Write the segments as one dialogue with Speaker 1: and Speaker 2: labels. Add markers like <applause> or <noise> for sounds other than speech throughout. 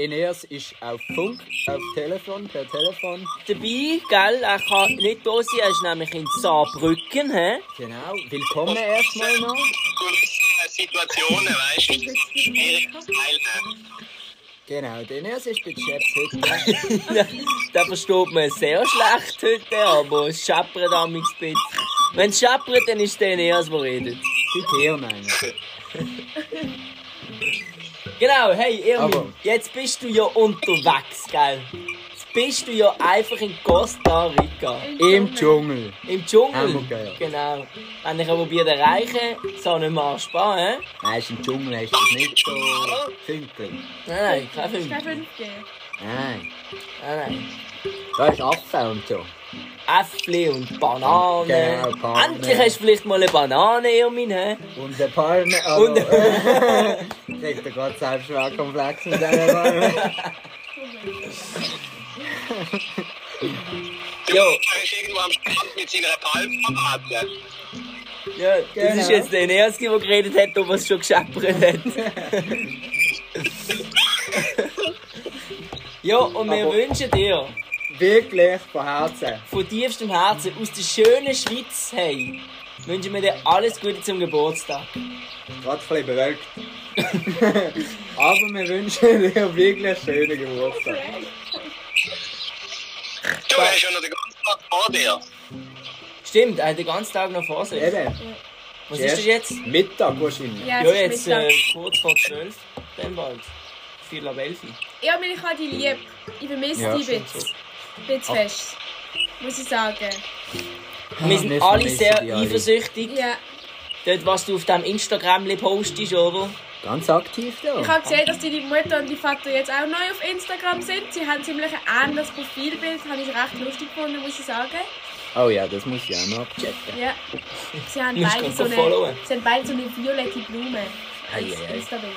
Speaker 1: Ja, Ineas ist auf Funk, auf Telefon, per Telefon.
Speaker 2: Dabei, gell, er kann nicht da sein, er ist nämlich in Saarbrücken, hä?
Speaker 1: Genau. Willkommen erstmal noch.
Speaker 3: Situationen, weißt du, schwierig teilnehmen.
Speaker 1: Genau, der Ineas ist bei Chefs heute. <laughs>
Speaker 2: da versteht man sehr schlecht heute, aber es scheppert am ein bisschen. Wenn es scheppert, dann ist der Eneas, der redet.
Speaker 1: Die Theo meine
Speaker 2: Genau, hey Irmin,
Speaker 1: Aber-
Speaker 2: jetzt bist du ja unterwegs, gell? Jetzt bist du ja einfach in Costa Rica.
Speaker 1: Im Dschungel.
Speaker 2: Im Dschungel.
Speaker 1: Hamburger.
Speaker 2: Genau. Wenn ich aber probiert erreichen, so nicht mehr sparen, hä?
Speaker 1: Nein, ist im Dschungel hast du das nicht so Fünkli.
Speaker 2: Nein, nein, kein Film.
Speaker 4: Kein 5G.
Speaker 1: Nein.
Speaker 2: Nein, nein.
Speaker 1: Da ist Affe und so.
Speaker 2: Äffli und Bananen.
Speaker 1: Genau, Palme.
Speaker 2: Endlich hast du vielleicht mal eine Banane, Irmin, hä?
Speaker 1: Und eine Palme. Also,
Speaker 2: Und-
Speaker 1: Kriegt <laughs> er gerade Selbstwertkomplex mit dieser Palme. <laughs>
Speaker 2: Jo,
Speaker 3: Er ist irgendwo am Strand mit seiner Palmparade.
Speaker 2: ja, das
Speaker 1: Genau.
Speaker 2: ist jetzt der Nerski, der geredet hat, ob er es schon gescheppert hat. <laughs> ja, und wir
Speaker 1: Aber-
Speaker 2: wünschen dir
Speaker 1: Wirklich von Herzen.
Speaker 2: von tiefstem Herzen aus der schönen Schweiz, hey, wünschen wir dir alles Gute zum Geburtstag.
Speaker 1: Gerade ein bisschen bewölkt. Aber wir wünschen dir wirklich einen schönen Geburtstag.
Speaker 3: Du hast ja noch den ganzen Tag vor dir.
Speaker 2: Stimmt, er hat den ganzen Tag noch vor sich.
Speaker 1: Eben.
Speaker 2: Was ist das jetzt?
Speaker 1: Mittag wahrscheinlich.
Speaker 4: Ja,
Speaker 2: Ja,
Speaker 4: es
Speaker 2: jetzt
Speaker 4: Mittag.
Speaker 2: äh, kurz vor 12, dann bald. Vier ab 11.
Speaker 4: Ja, aber ich habe dich lieb. Ich vermisse
Speaker 1: Ja,
Speaker 4: dich
Speaker 2: schon
Speaker 4: bisschen. Bisschen fest. Muss ich sagen.
Speaker 2: Wir sind
Speaker 1: wir
Speaker 2: alle
Speaker 1: vermissen
Speaker 2: sehr
Speaker 1: die alle.
Speaker 2: eifersüchtig.
Speaker 4: Ja.
Speaker 2: Dort, was du auf deinem Instagram postest, oder?
Speaker 1: Ganz aktiv da.
Speaker 4: Ich habe gesehen, dass deine Mutter und dein Vater jetzt auch neu auf Instagram sind. Sie haben ziemlich ein ähnliches Profilbild. Habe ich recht lustig gefunden, muss ich sagen.
Speaker 1: Oh ja, das muss ich auch noch abchecken.
Speaker 4: Ja. Sie haben,
Speaker 2: Musst
Speaker 4: beide so eine,
Speaker 2: followen.
Speaker 4: sie haben beide so eine violette Blume. Als
Speaker 1: Ei, ei, ei.
Speaker 4: Insta-Bild.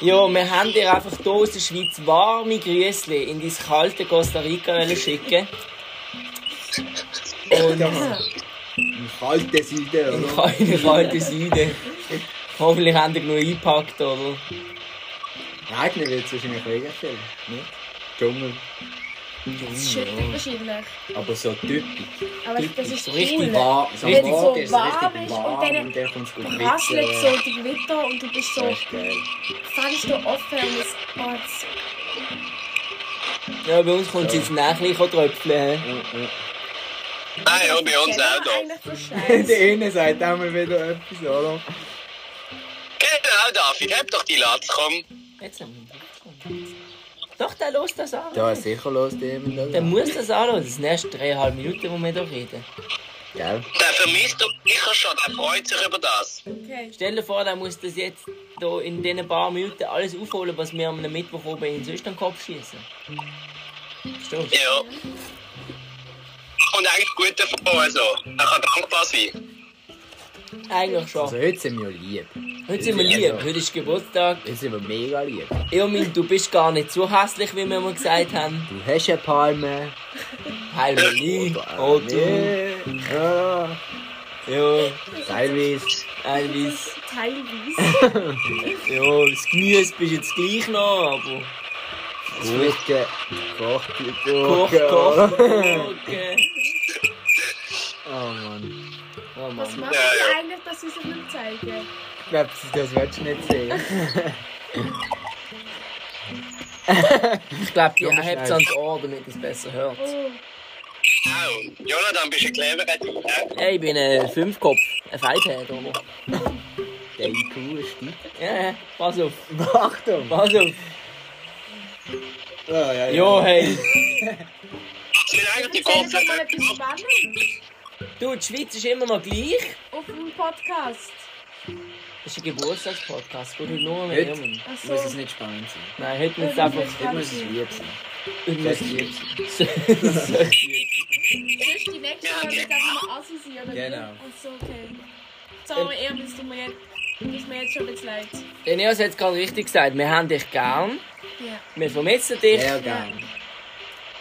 Speaker 2: Ja, wir haben dir einfach hier aus der Schweiz warme Grüße in dein kalte Costa Rica schicken. Und
Speaker 1: Im kalten Süden, oder?
Speaker 2: keine kalte Süden. Hoffentlich haben die genug eingepackt, oder?
Speaker 1: Regnen wird es wahrscheinlich viel. Nicht? Dschungel.
Speaker 4: Das schüttelt wahrscheinlich.
Speaker 1: Aber so typisch.
Speaker 4: Aber das ist
Speaker 2: So richtig
Speaker 4: cool.
Speaker 1: Warm. So
Speaker 4: Wenn es
Speaker 1: am
Speaker 4: so
Speaker 1: ist
Speaker 4: warm
Speaker 1: richtig
Speaker 4: ist
Speaker 1: warm
Speaker 4: und dann
Speaker 1: und dann kommt es gut
Speaker 4: Rasselt so die Gewitter und du bist so
Speaker 1: geil.
Speaker 4: Fenster offen und es oh, es-
Speaker 2: Ja, bei uns kommt es jetzt nachher tröpfeln. hä?
Speaker 3: Ah ja, bei uns auch da. <laughs>
Speaker 4: Scheiß?
Speaker 1: Der eine sagt auch mal wieder etwas, oder?
Speaker 3: Genau, David, hab doch die Latz, komm.
Speaker 2: Jetzt haben wir Doch, der los das an.
Speaker 1: Ja, sicher los, dem das.
Speaker 2: Der muss das anhören. Das sind erst dreieinhalb Minuten, wo wir hier reden.
Speaker 1: Gell?
Speaker 3: Der vermisst doch sicher schon, der freut sich über das.
Speaker 4: Okay.
Speaker 2: Stell dir vor, der muss das jetzt hier in diesen paar Minuten alles aufholen, was wir am Mittwoch oben in sonst an den Kopf schießen. Verstehst du?
Speaker 3: Ja. Kommt eigentlich gut davon, also. Er kann dankbar sein.
Speaker 2: Eigentlich schon.
Speaker 1: Also heute sind wir lieb.
Speaker 2: Heute sind wir lieb. Heute ist Geburtstag.
Speaker 1: Heute sind wir mega lieb.
Speaker 2: Irmin, du bist gar nicht so hässlich, wie wir mal gesagt haben.
Speaker 1: Du hast eine Palme.
Speaker 2: Heil mir nie. Oh, du.
Speaker 1: Ja,
Speaker 2: Ja,
Speaker 1: teilweise.
Speaker 2: Elvis.
Speaker 4: Teilweise. <laughs>
Speaker 2: Ja, das Gemüse bist jetzt gleich noch, aber...
Speaker 1: Gurke.
Speaker 2: Koch,
Speaker 1: Gurke.
Speaker 2: koch, Gurke.
Speaker 1: Oh Mann.
Speaker 2: Oh
Speaker 4: Was macht
Speaker 3: Ja,
Speaker 4: ihr
Speaker 3: ja.
Speaker 4: eigentlich, dass sie sich nicht zeigen?
Speaker 1: Ich glaube, das willst du nicht sehen.
Speaker 2: Ich glaube, die
Speaker 1: Ja,
Speaker 2: hebt es ans Ohr, damit es besser hört.
Speaker 4: Oh,
Speaker 3: Au. Jonathan, bist du clever? Ja.
Speaker 2: Hey, ich bin ein Fünfkopf, ein Feithäder, oder?
Speaker 1: Der IQ ist steigt.
Speaker 2: Ja, ja, pass auf, <laughs>
Speaker 1: Achtung!
Speaker 2: pass auf.
Speaker 1: Ja, ja,
Speaker 2: Jo, hey.
Speaker 3: Ich will eigentlich die
Speaker 4: erzähl
Speaker 2: Du, die Schweiz ist immer noch gleich.
Speaker 4: auf dem Podcast.
Speaker 2: Das ist ein Geburtstagspodcast, wo du nur mit
Speaker 1: Heute
Speaker 2: Irmin.
Speaker 4: Ach
Speaker 1: muss es
Speaker 4: so.
Speaker 1: nicht spannend sein.
Speaker 2: Nein, heute muss es einfach...
Speaker 4: das
Speaker 1: Heute muss es lieb sein.
Speaker 2: Und
Speaker 1: Das
Speaker 2: das
Speaker 1: ist jetzt.
Speaker 2: so, so
Speaker 4: Sonst die nächste Mal wird einfach mal Assi sein, oder?
Speaker 1: Genau.
Speaker 4: Achso, okay. Sorry, er bist du mir jetzt. Ist mir jetzt schon ein bisschen leid.
Speaker 2: Den Eos hat es gerade richtig gesagt, wir haben dich gern.
Speaker 4: Ja.
Speaker 2: Wir vermissen dich.
Speaker 1: Sehr gern.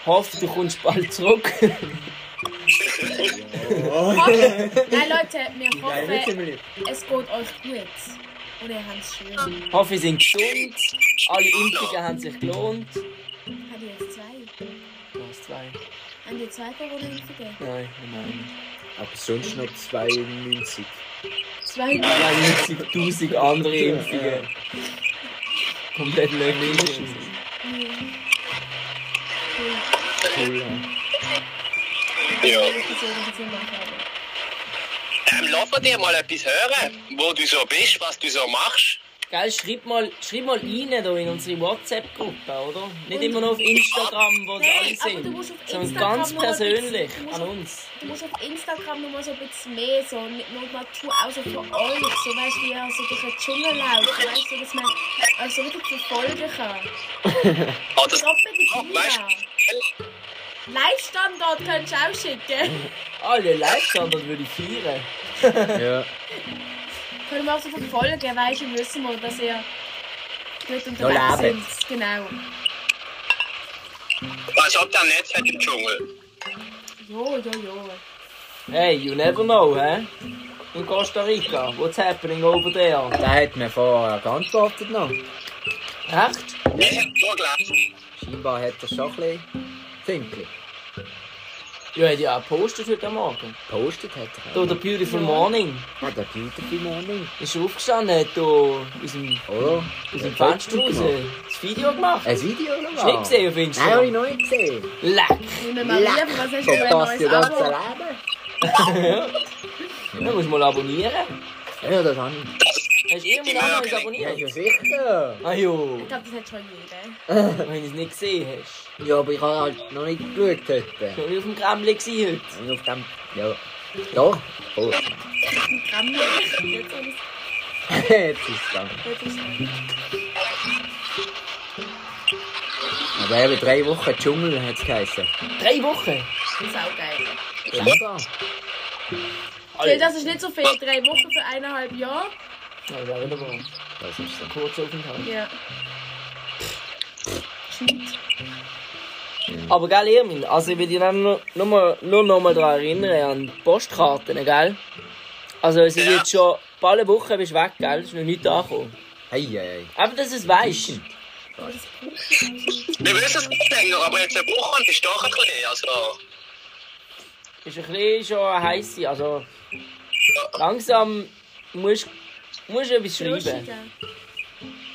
Speaker 2: Hoffe, du kommst bald zurück. <laughs>
Speaker 1: Oh.
Speaker 4: Nein, Leute, wir
Speaker 1: nicht
Speaker 4: hoffen, es geht euch gut. Und ihr habt es schön.
Speaker 2: Hoffe, wir sind gesund. Alle Impfungen haben sich gelohnt.
Speaker 4: Habt ihr jetzt zwei?
Speaker 2: Was, zwei?
Speaker 4: Haben ihr zwei Corona-Impfungen?
Speaker 2: Nein, nein.
Speaker 1: Aber sonst noch 92.
Speaker 4: Zwei?
Speaker 2: 92.000 andere Impfungen. Komplett löglich.
Speaker 1: Cool, ja.
Speaker 3: Ja.
Speaker 4: Bisschen.
Speaker 3: Ähm, lass mir dir mal etwas hören, wo du so bist, was du so machst.
Speaker 2: Gell, schreib mal, schreib mal rein da in unsere WhatsApp-Gruppe, oder? Nicht immer nur auf Instagram, wo
Speaker 4: Nein,
Speaker 2: alle sind.
Speaker 4: musst auf
Speaker 2: Sondern ganz
Speaker 4: bisschen-
Speaker 2: persönlich
Speaker 4: musst
Speaker 2: an
Speaker 4: auf-
Speaker 2: uns.
Speaker 4: Du musst auf Instagram noch mal so ein bisschen mehr, so nicht nur Natur, auch so für euch, so weißt du, wie ihr so durch den Dschungel lauft, weißt du, dass man euch so wirklich verfolgen kann. Stopp mit
Speaker 3: Oh, weißt
Speaker 4: Pira. Live-Standort könntest du auch schicken.
Speaker 2: Alle Live-Standard würde ich feiern. <laughs>
Speaker 1: Ja.
Speaker 4: Können wir auch so verfolgen, weißt du, wissen wir, dass ihr gut unterwegs sind. Genau.
Speaker 3: als ob der Netz hat im Dschungel.
Speaker 4: Jo, jo, jo.
Speaker 2: Hey, you never know, hä? In Costa Rica, what's happening over there?
Speaker 1: Der hat mir vorher geantwortet noch.
Speaker 2: Echt?
Speaker 3: Ich hab nur gelesen.
Speaker 1: Scheinbar hat er schon ein bisschen Tünkli.
Speaker 2: Ja, hat ja auch gepostet heute Morgen.
Speaker 1: Postet hat er.
Speaker 2: Da, der Beautiful Morning.
Speaker 1: Ah, der Beautiful Morning.
Speaker 2: Ist er aufgestanden, hat da aus dem,
Speaker 1: Oder?
Speaker 2: aus dem Fenster raus das Video gemacht.
Speaker 1: Ein Video oder
Speaker 2: Hast du nicht gesehen auf
Speaker 1: Nein, habe ich
Speaker 2: Instagram?
Speaker 1: noch nicht gesehen.
Speaker 2: Leck!
Speaker 4: Wir mal wieder, was hast du
Speaker 1: So
Speaker 4: für ein neues <laughs>
Speaker 1: ja
Speaker 4: Abo?
Speaker 1: Leben.
Speaker 2: Ja, musst du mal abonnieren.
Speaker 1: Ja, das habe ich.
Speaker 2: Hast du irgendwann auch noch
Speaker 1: Ja,
Speaker 2: abonniert?
Speaker 1: ja sicher.
Speaker 2: Ah jo,
Speaker 4: Ich glaube, das hat schon jeder. <laughs>
Speaker 2: wenn du es nicht gesehen hast.
Speaker 1: Ja, aber ich habe halt noch nicht geschaut heute.
Speaker 2: Schon auf dem Kremli heute.
Speaker 1: Und auf dem... Ja. Ja. Oh.
Speaker 4: Gramm. Jetzt ich
Speaker 1: ist es gegangen.
Speaker 4: jetzt ist <laughs>
Speaker 1: Aber eben drei Wochen Dschungel hat es geheißen.
Speaker 2: Drei Wochen.
Speaker 4: es saugeil.
Speaker 1: Scheinbar.
Speaker 4: Okay, das ist nicht so viel. Drei Wochen für eineinhalb Jahre.
Speaker 2: Ja, wäre wieder wahr.
Speaker 1: Das ist so.
Speaker 2: Kurzer Aufenthalt.
Speaker 4: Ja.
Speaker 2: Aber gell, Irmin, also ich will dich dann nur, nur, mal- nur noch mal daran erinnern, an die Postkarten, gell? Also es ist
Speaker 3: Ja.
Speaker 2: jetzt schon bald eine Woche bist du weg, gell? Es ist noch nicht angekommen.
Speaker 1: Hei, hei, hei.
Speaker 2: Aber dass du es weißt.
Speaker 3: Wir wissen es nicht länger, aber jetzt eine Woche ist doch ein bisschen. Also,
Speaker 2: Ist ein bisschen schon heiß. Also langsam musst musst du etwas schreiben.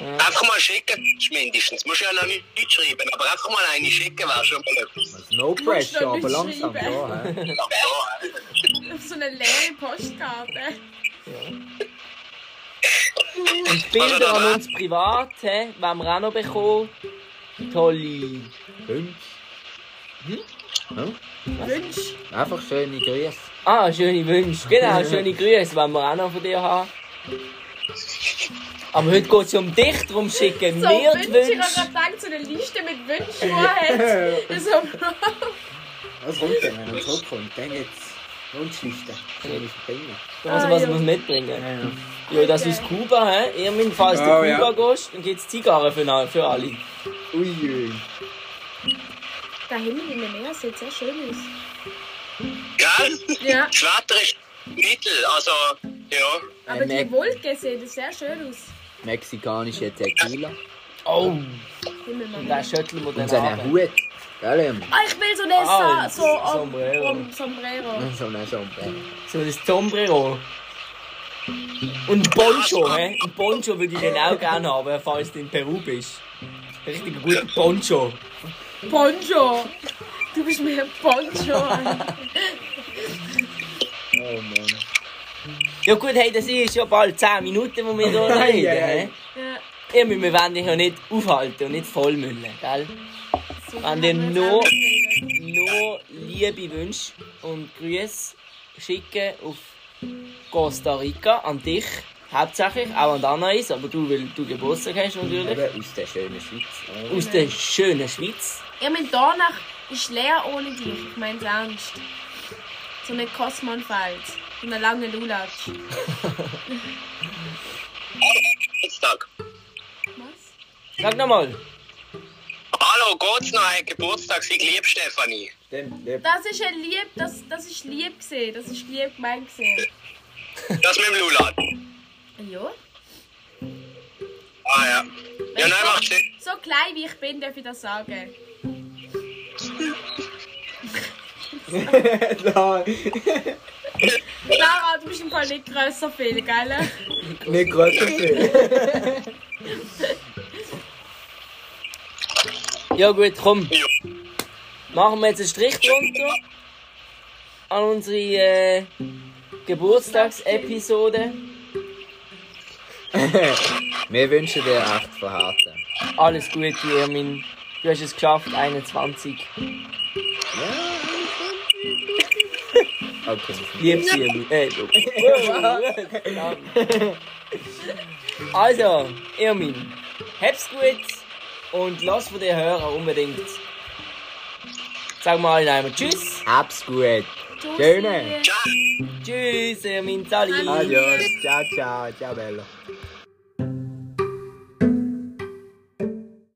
Speaker 3: einfach mal schicken, mindestens. Musst ja noch nicht schreiben, aber einfach mal eine schicken wäre schon mal etwas.
Speaker 1: No pressure, aber
Speaker 4: nicht
Speaker 1: langsam?
Speaker 3: Ja,
Speaker 4: Auf so eine leere Postkarte.
Speaker 2: Und Bilder an uns privat, hä, wollen wir auch noch bekommen. Tolle.
Speaker 1: Fünf.
Speaker 2: Hm?
Speaker 1: Ja?
Speaker 4: Wünsch.
Speaker 1: Einfach schöne Grüße.
Speaker 2: Ah, schöne Wünsche. Genau, <laughs> schöne Grüße, wollen wir auch noch von dir haben. Aber heute geht es ja um dich, darum schicken
Speaker 4: So,
Speaker 2: wir die
Speaker 4: Wünsche. Ich habe gerade so eine Liste mit Wünschen, die er hat. <laughs> So,
Speaker 1: Was kommt denn, wenn er zurückkommt? Dann geht's Wunschliste. Bringen?
Speaker 2: Also,
Speaker 4: Ah,
Speaker 2: was
Speaker 4: ja.
Speaker 2: muss mitbringen?
Speaker 1: Ja, ja.
Speaker 2: Ja, das aus Kuba, hä? Irmin, falls du
Speaker 1: Oh,
Speaker 2: Kuba
Speaker 1: ja.
Speaker 2: gehst, dann gibt es Zigarren für, für alle.
Speaker 1: Uiui.
Speaker 4: der Himmel in der Meer sieht sehr schön aus.
Speaker 3: Gell?
Speaker 4: Ja,
Speaker 3: Das Wetter ist mittel, also, ja.
Speaker 4: aber
Speaker 1: Äh,
Speaker 4: die
Speaker 1: Mac-
Speaker 4: Wolke sieht sehr schön aus.
Speaker 1: Mexikanische Tequila.
Speaker 2: Oh, und schütteln wir dann
Speaker 1: Und seinen. Hut. Gell, Irmi?
Speaker 4: Ah, ich will so eine
Speaker 2: Ah,
Speaker 4: Sa so um,
Speaker 2: Sombrero.
Speaker 4: um Sombrero. <laughs>
Speaker 1: So ein Sombrero.
Speaker 2: So ein Sombrero. Und ein Poncho, hä? Ein Poncho würde ich dann auch gerne haben, falls du in Peru bist. Richtig ein guter Poncho.
Speaker 4: Poncho! Du bist mir ein Poncho. <laughs>
Speaker 1: Oh Mann.
Speaker 2: Ja gut, hey, das ist ja bald 10 Minuten, wo wir hier <laughs> reden,
Speaker 1: ei.
Speaker 4: ja,
Speaker 2: Irmin, wir wollen dich ja nicht aufhalten und nicht vollmüllen, gell?
Speaker 4: so
Speaker 2: Wenn dir
Speaker 4: geredet.
Speaker 2: nur liebe Wünsche und Grüße schicken auf Costa Rica an dich. Hauptsächlich, auch an die Anais, aber du, weil du Geburtstag hast natürlich.
Speaker 1: Eben aus der schönen Schweiz. Oh.
Speaker 2: Aus der schönen Schweiz.
Speaker 4: Ich meine, danach ist leer ohne dich. Ich meine ernst. So eine Kosmonfalz. Und eine lange Lulatsch.
Speaker 3: Geburtstag.
Speaker 4: Was?
Speaker 2: Sag nochmal.
Speaker 3: Hallo, geht's noch? Ein Geburtstag, sie lieb, Stefanie.
Speaker 1: Stimmt, lieb.
Speaker 4: Das ist ein lieb, das, das ist lieb gesehen. Das ist lieb gemeint gesehen.
Speaker 3: Das mit dem Lulat.
Speaker 4: Ja.
Speaker 3: Ah ja. Ja, nein, macht Sinn.
Speaker 4: So klein wie ich bin, darf ich das sagen. <laughs> <laughs>
Speaker 1: da,
Speaker 4: Clara, du bist im Fall nicht grösser viel, gell? <laughs>
Speaker 1: nicht größer viel. <laughs>
Speaker 2: Ja gut, komm.
Speaker 3: Ja.
Speaker 2: Machen wir jetzt einen Strich drunter an unsere äh, Geburtstagsepisode. <laughs>
Speaker 1: Wir wünschen dir echt von Herzen.
Speaker 2: Alles Gute, Ermin. Du hast es geschafft, 21.
Speaker 1: Okay.
Speaker 2: Lieb's Ermin. Äh, also, Ermin, hab's gut und lass von dir hören unbedingt. Sag mal in einem Tschüss.
Speaker 1: Hab's gut.
Speaker 4: Tschüssi.
Speaker 1: Schöne.
Speaker 3: Ciao.
Speaker 2: Tschüss, Ermin. Sali.
Speaker 1: Adios. Ciao, ciao. Ciao, Bella.